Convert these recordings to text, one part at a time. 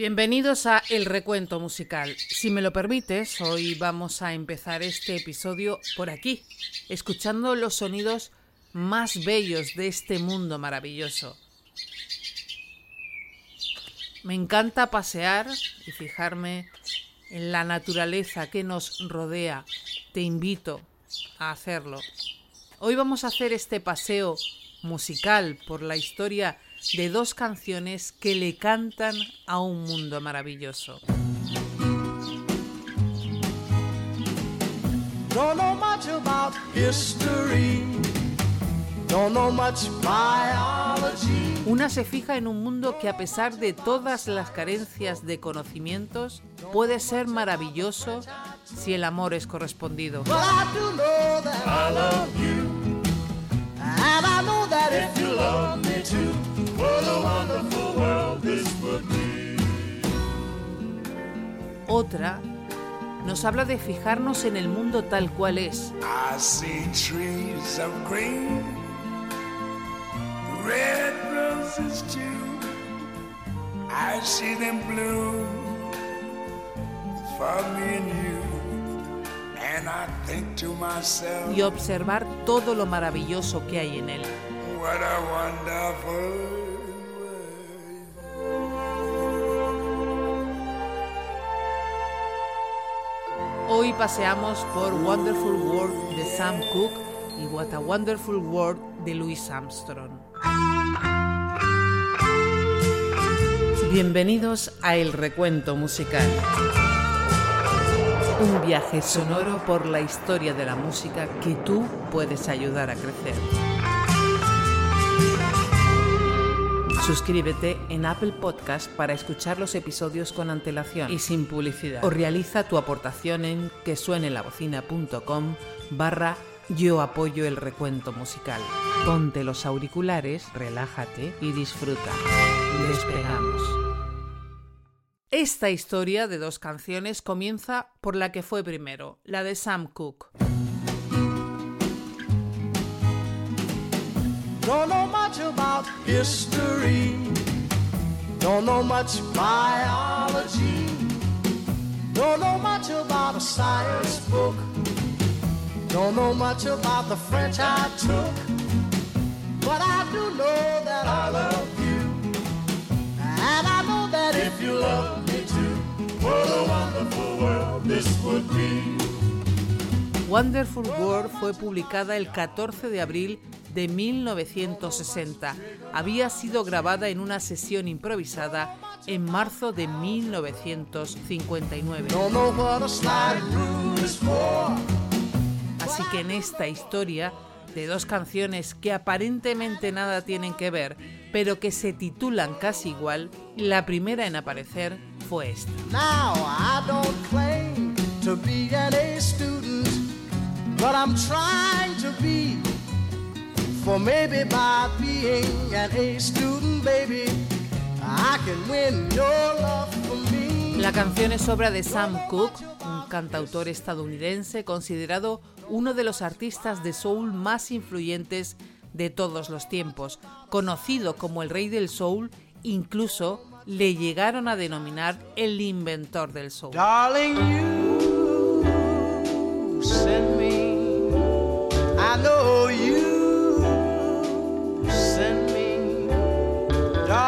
Bienvenidos a El Recuento Musical. Si me lo permites, hoy vamos a empezar este episodio por aquí, escuchando los sonidos más bellos de este mundo maravilloso. Me encanta pasear y fijarme en la naturaleza que nos rodea. Te invito a hacerlo. Hoy vamos a hacer este paseo musical por la historia de dos canciones que le cantan a un mundo maravilloso. Don't know much about history. Don't know much biology. Una se fija en un mundo que a pesar de todas las carencias de conocimientos puede ser maravilloso si el amor es correspondido. Well, I do know that I love you. And I know that Otra nos habla de fijarnos en el mundo tal cual es. I see trees of green, red roses too. I see them for me and you. And I think to myself, y observar todo lo maravilloso que hay en él. What a wonderful Hoy paseamos por Wonderful World de Sam Cooke y What a Wonderful World de Louis Armstrong. Bienvenidos a El Recuento Musical. Un viaje sonoro por la historia de la música que tú puedes ayudar a crecer. Suscríbete en Apple Podcast para escuchar los episodios con antelación y sin publicidad. O realiza tu aportación en quesuenelavocina.com barra yo apoyo el recuento musical. Ponte los auriculares, relájate y disfruta. Despegamos. Esta historia de dos canciones comienza por la que fue primero, la de Sam Cooke. Don't know much about history. Don't know much biology. Don't know much about a science book. Don't know much about the French I took. But I do know that I love you. And I know that if you love me too, what a wonderful world this would be. Wonderful World fue publicada el 14 de abril de 1960. Había sido grabada en una sesión improvisada en marzo de 1959. Así que en esta historia de dos canciones que aparentemente nada tienen que ver, pero que se titulan casi igual, la primera en aparecer fue esta. Now For maybe by being an A student, baby, I can win your love for me. La canción es obra de Sam Cooke, un cantautor estadounidense considerado uno de los artistas de soul más influyentes de todos los tiempos. Conocido como el rey del soul, incluso le llegaron a denominar el inventor del soul. Darling, you send me, I know you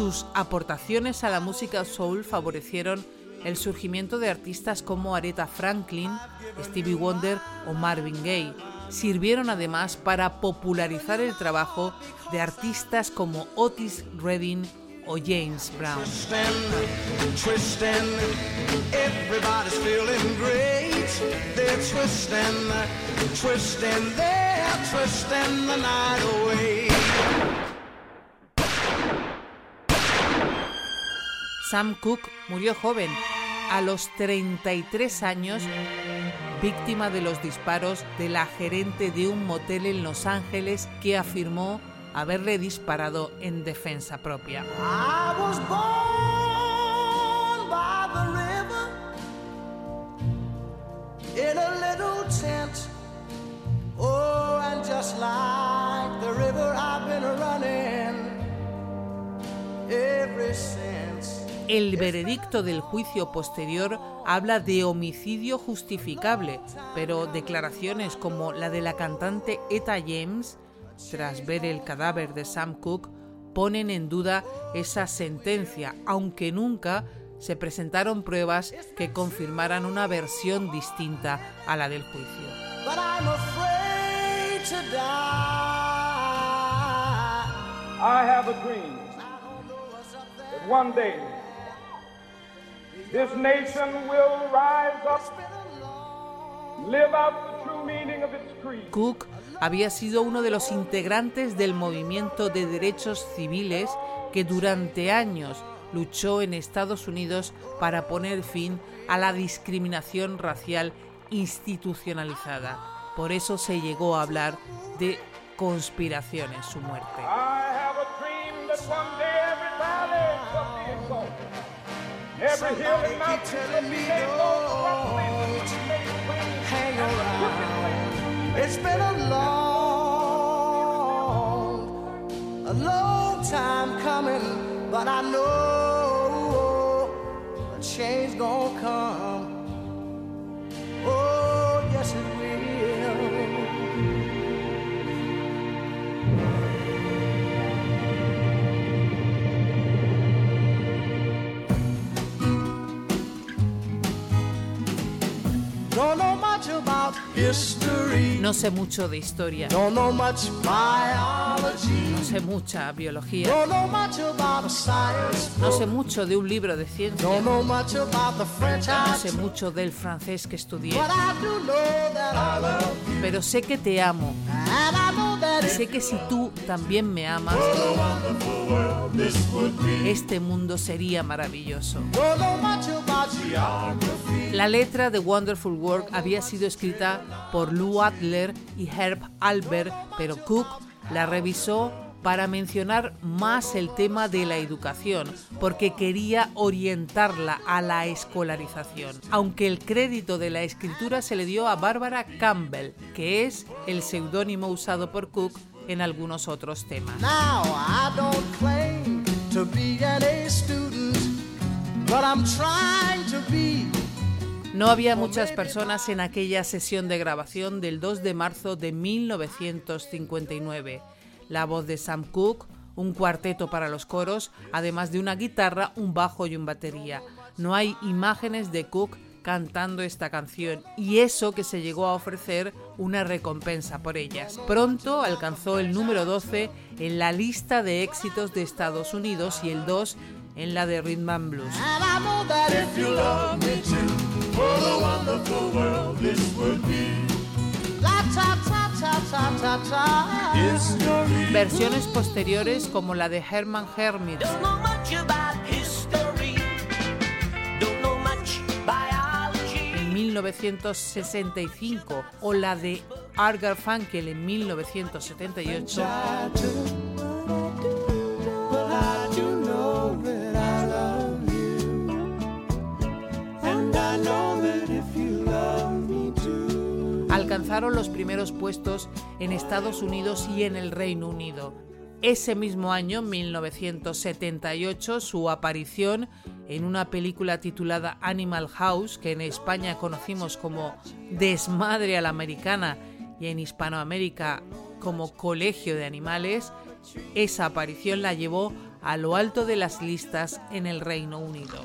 Sus aportaciones a la música soul favorecieron el surgimiento de artistas como Aretha Franklin, Stevie Wonder o Marvin Gaye. Sirvieron además para popularizar el trabajo de artistas como Otis Redding o James Brown. Sam Cooke murió joven, a los 33 años, víctima de los disparos de la gerente de un motel en Los Ángeles que afirmó haberle disparado en defensa propia. El veredicto del juicio posterior habla de homicidio justificable, pero declaraciones como la de la cantante Eta James, tras ver el cadáver de Sam Cooke, ponen en duda esa sentencia, aunque nunca se presentaron pruebas que confirmaran una versión distinta a la del juicio. This nation will rise up, live out the true meaning of its creed. Cook había sido uno de los integrantes del movimiento de derechos civiles que durante años luchó en Estados Unidos para poner fin a la discriminación racial institucionalizada. Por eso se llegó a hablar de conspiración en su muerte. Every hill and mountain telling me don't hang around. It's been a long, a long time coming, but I know No sé mucho de historia. No sé mucha biología. No sé mucho de un libro de ciencia. No sé mucho del francés que estudié. Pero sé que te amo. Sé que si tú también me amas, este mundo sería maravilloso. La letra de Wonderful World había sido escrita por Lou Adler y Herb Albert, pero Cook la revisó para mencionar más el tema de la educación, porque quería orientarla a la escolarización, aunque el crédito de la escritura se le dio a Barbara Campbell, que es el seudónimo usado por Cook en algunos otros temas. No había muchas personas en aquella sesión de grabación del 2 de marzo de 1959. La voz de Sam Cooke, un cuarteto para los coros, además de una guitarra, un bajo y un batería. No hay imágenes de Cook cantando esta canción y eso que se llegó a ofrecer una recompensa por ellas. Pronto alcanzó el número 12 en la lista de éxitos de Estados Unidos y el 2 en la de Rhythm and Blues. Versiones posteriores como la de Herman Hermit en 1965 o la de Art Garfunkel en 1978 alcanzaron los primeros puestos en Estados Unidos y en el Reino Unido. Ese mismo año, 1978, su aparición en una película titulada Animal House, que en España conocimos como Desmadre a la Americana y en Hispanoamérica como Colegio de Animales, esa aparición la llevó a lo alto de las listas en el Reino Unido.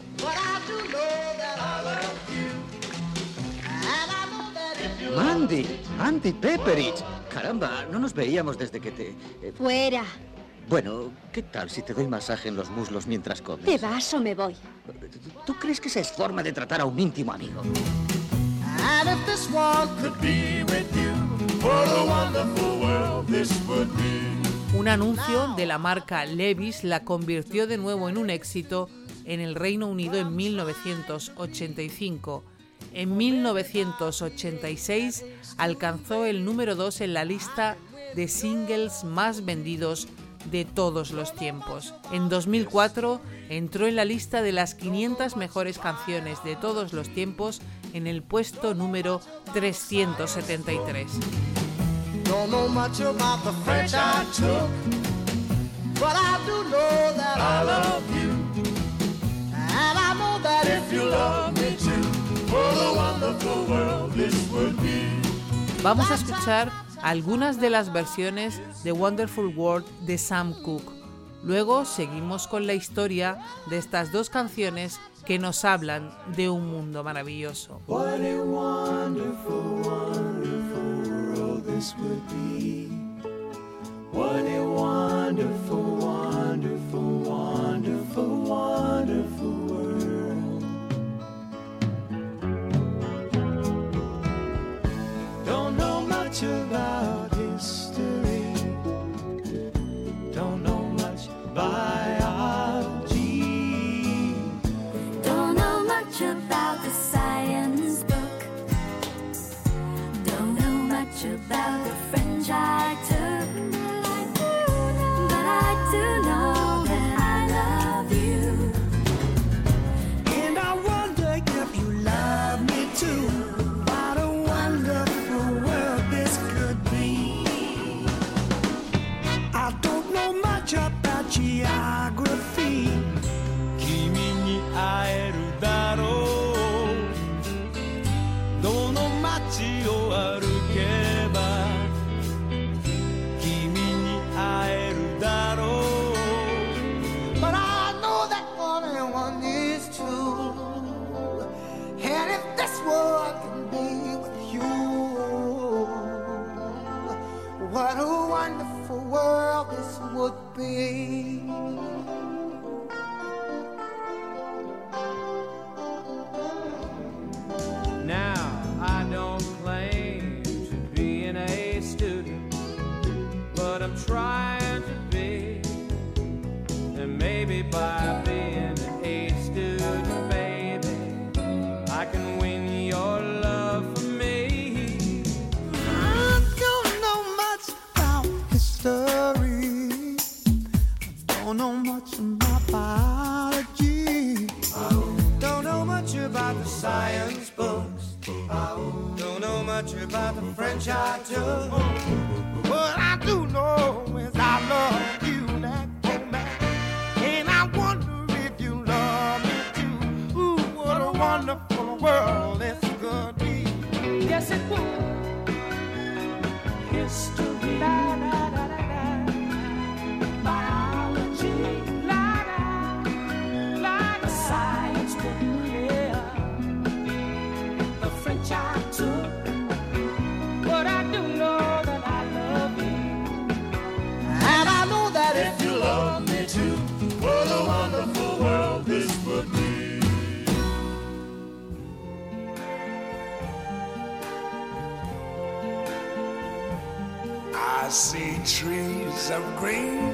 Mandy, Andy Pepperidge. Caramba, no nos veíamos desde que te... Eh, Fuera. Bueno, ¿qué tal si te doy masaje en los muslos mientras comes? ¿Te vas o me voy? ¿Tú crees que esa es forma de tratar a un íntimo amigo? Un anuncio de la marca Levis la convirtió de nuevo en un éxito en el Reino Unido en 1985. En 1986 alcanzó el número 2 en la lista de singles más vendidos de todos los tiempos. En 2004 entró en la lista de las 500 mejores canciones de todos los tiempos en el puesto número 373. Vamos a escuchar algunas de las versiones de Wonderful World de Sam Cooke. Luego seguimos con la historia de estas dos canciones que nos hablan de un mundo maravilloso.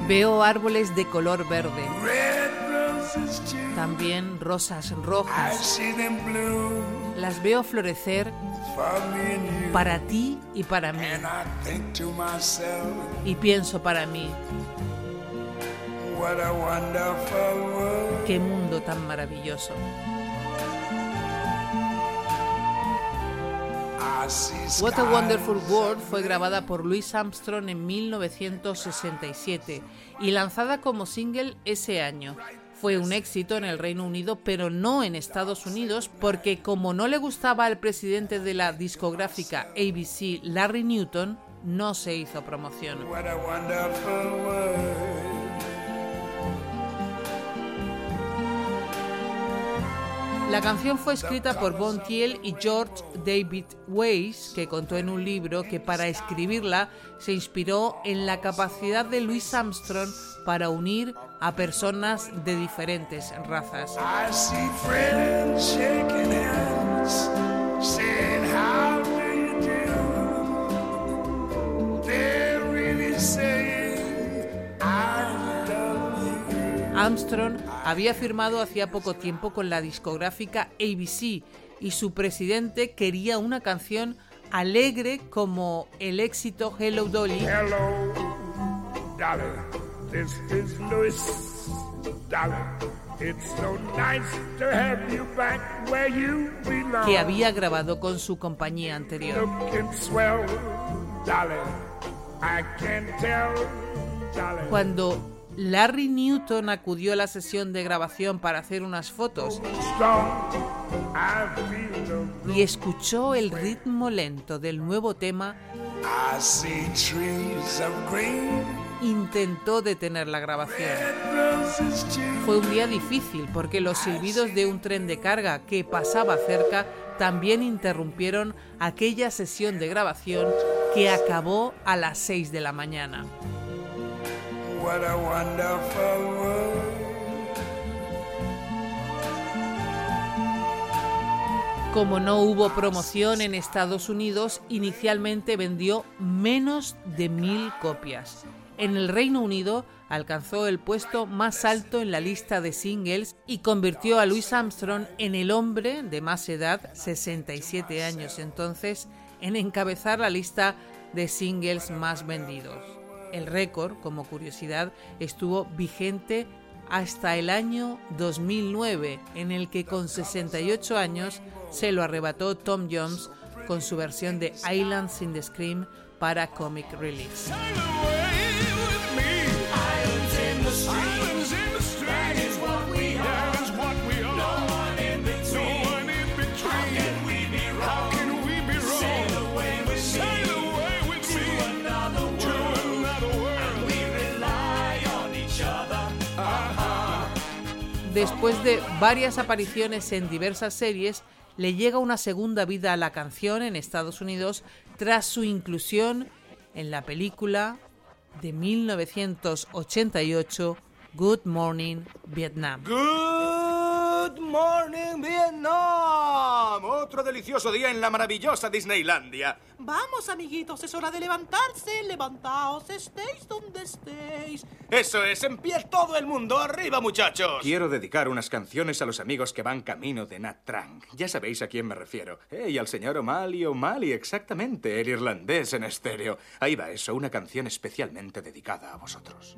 Veo árboles de color verde, también rosas rojas. Las veo florecer para ti y para mí. Y pienso para mí, qué mundo tan maravilloso. What a Wonderful World fue grabada por Louis Armstrong en 1967 y lanzada como single ese año. Fue un éxito en el Reino Unido, pero no en Estados Unidos, porque como no le gustaba al presidente de la discográfica ABC, Larry Newton, no se hizo promoción. La canción fue escrita por Bon Thiel y George David Weiss, que contó en un libro que para escribirla se inspiró en la capacidad de Louis Armstrong para unir a personas de diferentes razas. Armstrong había firmado hacía poco tiempo con la discográfica ABC y su presidente quería una canción alegre como el éxito Hello Dolly. Hello, Dolly. This is Louis Dolly. It's so nice to have you back where you belong. que había grabado con su compañía anterior. Swell, Dolly. I can tell, Dolly. Cuando Larry Newton acudió a la sesión de grabación para hacer unas fotos y escuchó el ritmo lento del nuevo tema. Intentó detener la grabación. Fue un día difícil porque los silbidos de un tren de carga que pasaba cerca también interrumpieron aquella sesión de grabación que acabó a las 6 de la mañana. Como no hubo promoción en Estados Unidos, inicialmente vendió menos de mil copias. En el Reino Unido alcanzó el puesto más alto en la lista de singles y convirtió a Louis Armstrong en el hombre de más edad, 67 años entonces, en encabezar la lista de singles más vendidos. El récord, como curiosidad, estuvo vigente hasta el año 2009, en el que con 68 años se lo arrebató Tom Jones con su versión de Islands in the Scream para Comic Relief. Después de varias apariciones en diversas series, le llega una segunda vida a la canción en Estados Unidos tras su inclusión en la película de 1988 Good Morning Vietnam. Good Morning. Otro delicioso día en la maravillosa Disneylandia. Vamos, amiguitos, es hora de levantarse. Levantaos, estéis donde estéis. Eso es, en pie todo el mundo. Arriba, muchachos. Quiero dedicar unas canciones a los amigos que van camino de Nat Trang. Ya sabéis a quién me refiero. Eh, y al señor O'Malley, O'Malley, exactamente, el irlandés en estéreo. Ahí va eso, una canción especialmente dedicada a vosotros.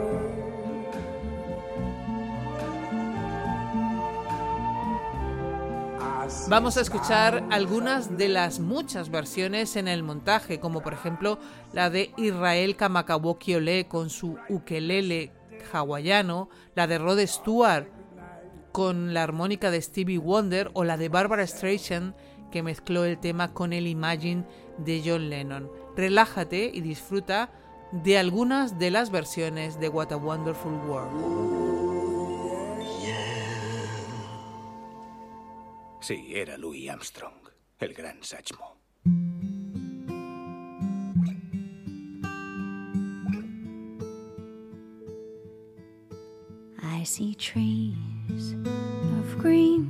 Vamos a escuchar algunas de las muchas versiones en el montaje, como por ejemplo la de Israel Kamakawoki Ole con su ukelele hawaiano, la de Rod Stewart con la armónica de Stevie Wonder o la de Barbara Streisand que mezcló el tema con el Imagine de John Lennon. Relájate y disfruta de algunas de las versiones de What a Wonderful World. Sí, era Louis Armstrong, el gran. I see trees of green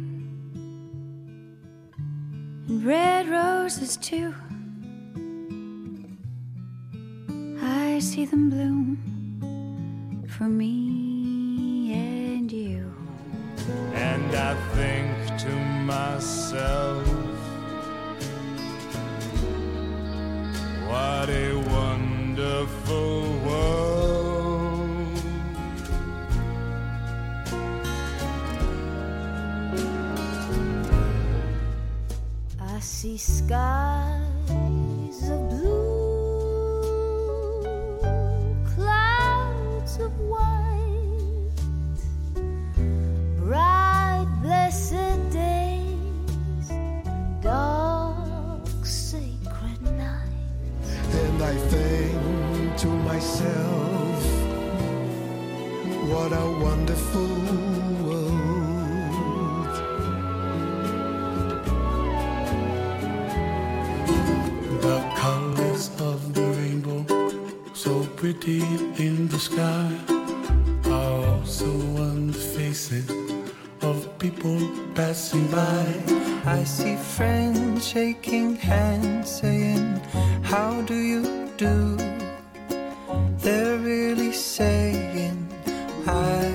and red roses too. I see them bloom for me myself. What a wonderful world. I see skies of blue, clouds of white. Shaking hands, saying, How do you do? They're really saying, I,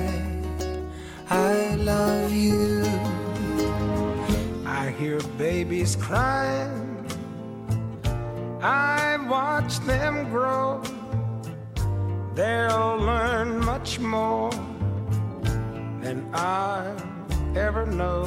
I love you. I hear babies crying. I watch them grow. They'll learn much more than I'll ever know.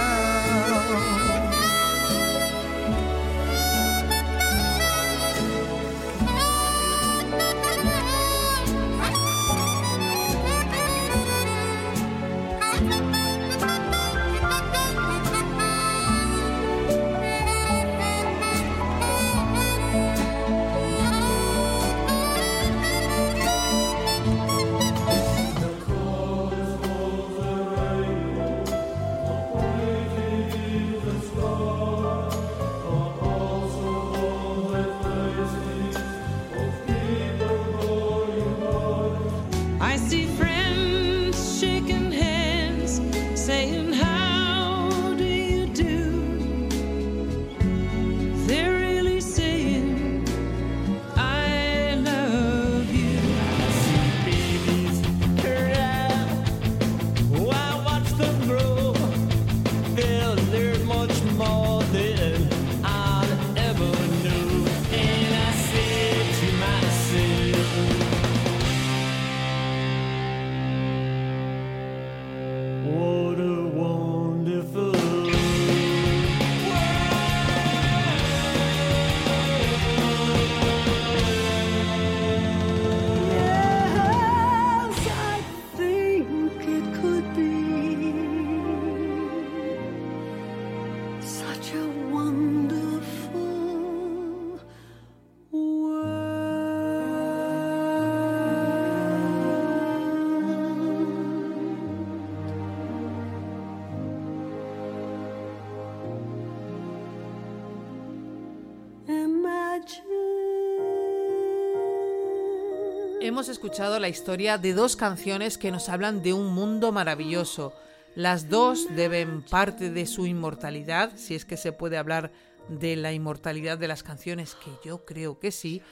Hemos escuchado la historia de dos canciones que nos hablan de un mundo maravilloso. Las dos deben parte de su inmortalidad, si es que se puede hablar de la inmortalidad de las canciones, que yo creo que sí,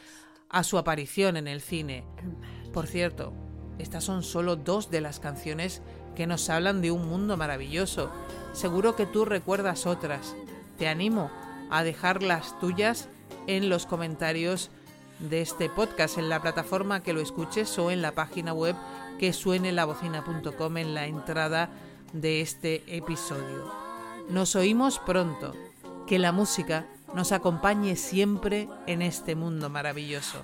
a su aparición en el cine. Por cierto, estas son solo dos de las canciones que nos hablan de un mundo maravilloso. Seguro que tú recuerdas otras. Te animo a dejar las tuyas en los comentarios de este podcast en la plataforma que lo escuches o en la página web que suene lavocina.com en la entrada de este episodio. Nos oímos pronto. Que la música nos acompañe siempre en este mundo maravilloso.